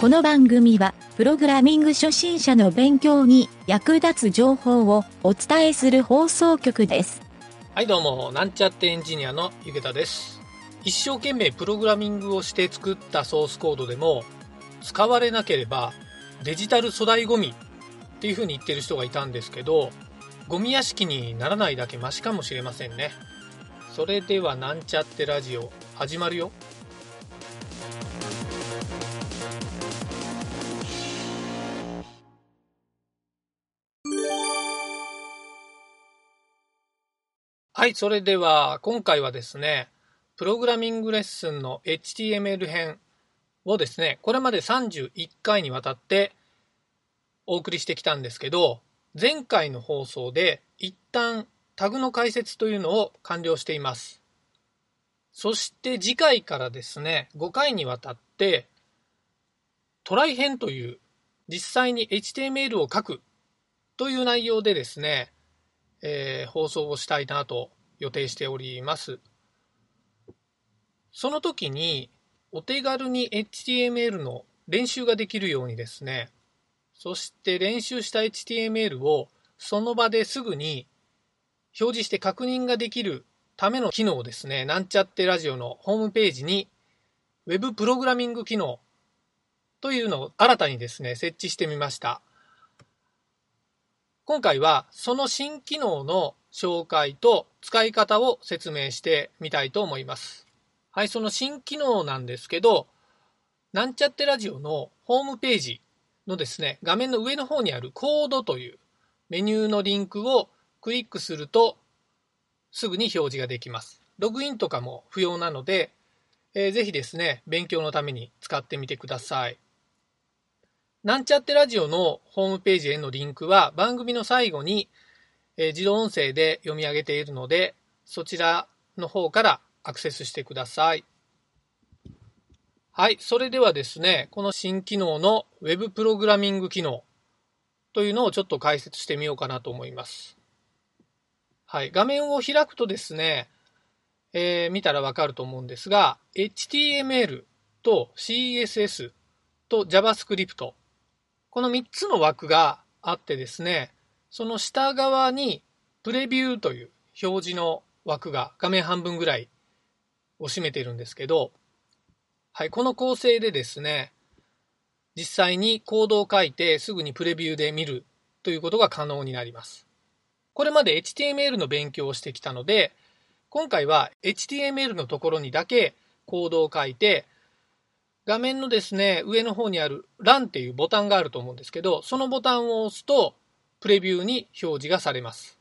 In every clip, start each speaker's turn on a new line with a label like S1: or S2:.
S1: この番組は、プログラミング初心者の勉強に役立つ情報をお伝えする放送局です。
S2: はいどうもなんちゃってエンジニアのゆげたです。一生懸命プログラミングをして作ったソースコードでも使われなければデジタル粗大ゴミっていう風に言ってる人がいたんですけどゴミ屋敷にならないだけマシかもしれませんね。それではなんちゃってラジオ始まるよ。はい、それでは今回はですね、プログラミングレッスンの HTML 編をですね、これまで31回にわたってお送りしてきたんですけど、前回の放送で一旦タグの解説というのを完了しています。そして次回からですね、5回にわたってトライ編という実際に HTML を書くという内容でですね、えー放送をしたいなと予定しております。その時にお手軽に HTML の練習ができるようにですね、そして練習した HTML をその場ですぐに表示して確認ができるための機能をですね、なんちゃってラジオのホームページに Web プログラミング機能というのを新たにですね、設置してみました。今回はその新機能の紹介と使い方を説明してみたいと思います。はい、その新機能なんですけど、なんちゃってラジオのホームページのですね、画面の上の方にあるコードというメニューのリンクをクリックするとすぐに表示ができます。ログインとかも不要なので、えーぜひですね、勉強のために使ってみてください。なんちゃってラジオのホームページへのリンクは番組の最後に、えー自動音声で読み上げているので、そちらの方からアクセスしてください。はい、それではですね、この新機能の Web プログラミング機能というのをちょっと解説してみようかなと思います。はい、画面を開くとですね、えー見たらわかると思うんですが、HTML と CSS と JavaScript この3つの枠があってですね、その下側にプレビューという表示の枠が画面半分ぐらいを占めているんですけど、はい、この構成でですね、実際にコードを書いてすぐにプレビューで見るということが可能になります。これまで HTML の勉強をしてきたので、今回は HTML のところにだけコードを書いて、画面のですね、上の方にある Run っていうボタンがあると思うんですけど、そのボタンを押すと、プレビューに表示がされます。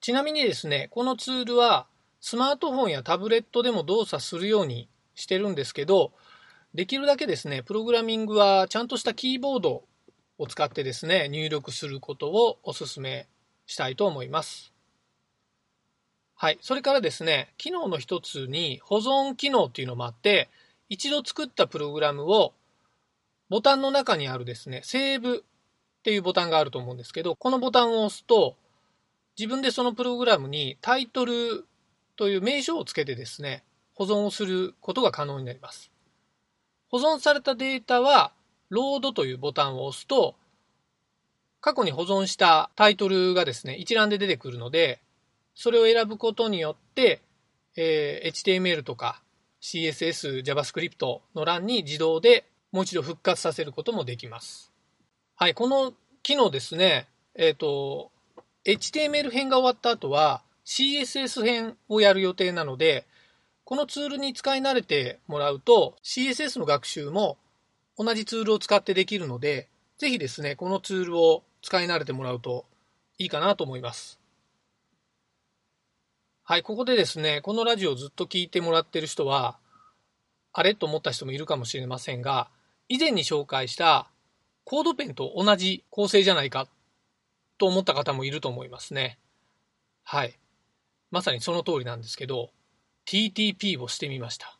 S2: ちなみにですね、このツールはスマートフォンやタブレットでも動作するようにしてるんですけど、できるだけですね、プログラミングはちゃんとしたキーボードを使ってですね、入力することをお勧めしたいと思います。はい。それからですね、機能の一つに保存機能っていうのもあって、一度作ったプログラムをボタンの中にあるですね、セーブっていうボタンがあると思うんですけど、このボタンを押すと、自分でそのプログラムにタイトルという名称をつけてですね、保存をすることが可能になります。保存されたデータは、ロードというボタンを押すと、過去に保存したタイトルがですね、一覧で出てくるので、それを選ぶことによって、えー HTML とか CSS、JavaScript の欄に自動でもう一度復活させることもできます。はい、この機能ですね、えっ、と、HTML 編が終わった後は CSS 編をやる予定なので、このツールに使い慣れてもらうと CSS の学習も同じツールを使ってできるので、ぜひですね、このツールを使い慣れてもらうといいかなと思います。はい、ここでですね、このラジオをずっと聞いてもらってる人は、あれ？と思った人もいるかもしれませんが、以前に紹介したコードペンと同じ構成じゃないかと思った方もいると思いますね。はい。まさにその通りなんですけど、TTP をしてみました。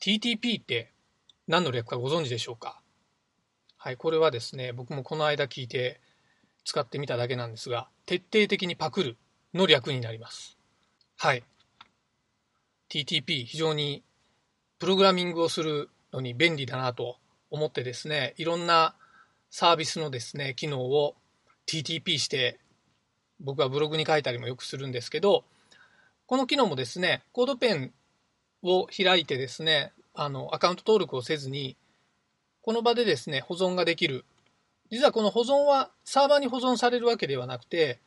S2: TTP って何の略かご存知でしょうか？はい、これはですね、僕もこの間聞いて使ってみただけなんですが、徹底的にパクるの略になります。はい。TTP 非常にプログラミングをするのに便利だなと思ってですね、いろんなサービスのですね、機能を TTP して、僕はブログに書いたりもよくするんですけど、この機能もですね、コードペンを開いてですね、あの、アカウント登録をせずに、この場でですね、保存ができる。実はこの保存はサーバーに保存されるわけではなくて、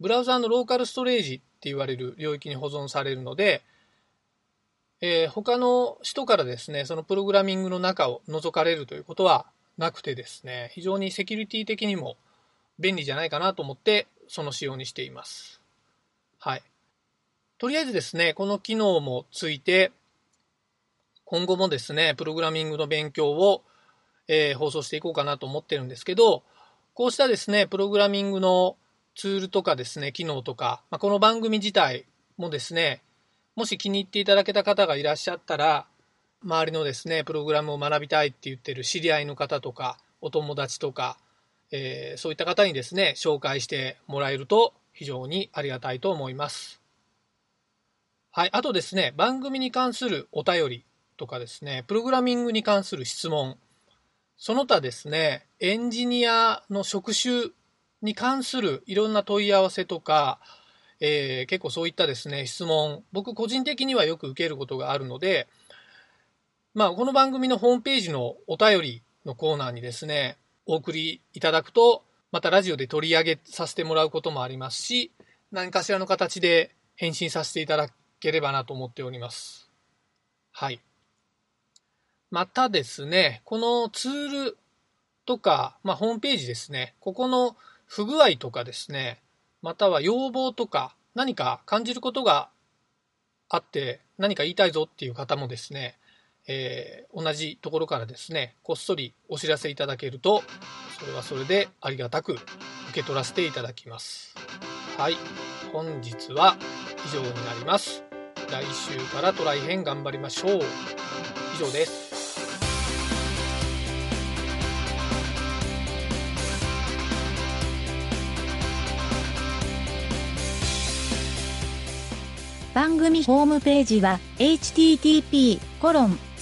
S2: ブラウザーのローカルストレージって言われる領域に保存されるので、えー、他の人からですね、そのプログラミングの中を覗かれるということはなくてですね、非常にセキュリティ的にも便利じゃないかなと思って、その仕様にしています。はい。とりあえずですね、この機能もついて、今後もですね、プログラミングの勉強を、えー、放送していこうかなと思ってるんですけど、こうしたですね、プログラミングのツールとかですね、機能とか、まあ、この番組自体もですね、もし気に入っていただけた方がいらっしゃったら、周りのですね、プログラムを学びたいって言ってる知り合いの方とか、お友達とか、えー、そういった方にですね、紹介してもらえると非常にありがたいと思います。はい。あとですね、番組に関するお便りとかですね、プログラミングに関する質問、その他ですね、エンジニアの職種に関するいろんな問い合わせとか、えー、結構そういったですね、質問、僕個人的にはよく受けることがあるので、まあ、この番組のホームページのお便りのコーナーにですね、お送りいただくと、またラジオで取り上げさせてもらうこともありますし、何かしらの形で返信させていただければなと思っております。はい。またですね、このツールとか、まあ、ホームページですね、ここの不具合とかですね、または要望とか何か感じることがあって何か言いたいぞっていう方もですね、えー、同じところからですねこっそりお知らせいただけるとそれはそれでありがたく受け取らせていただきます。はい。本日は以上になります。来週からトライ編頑張りましょう。以上です。
S1: 番組ホームページは http コロン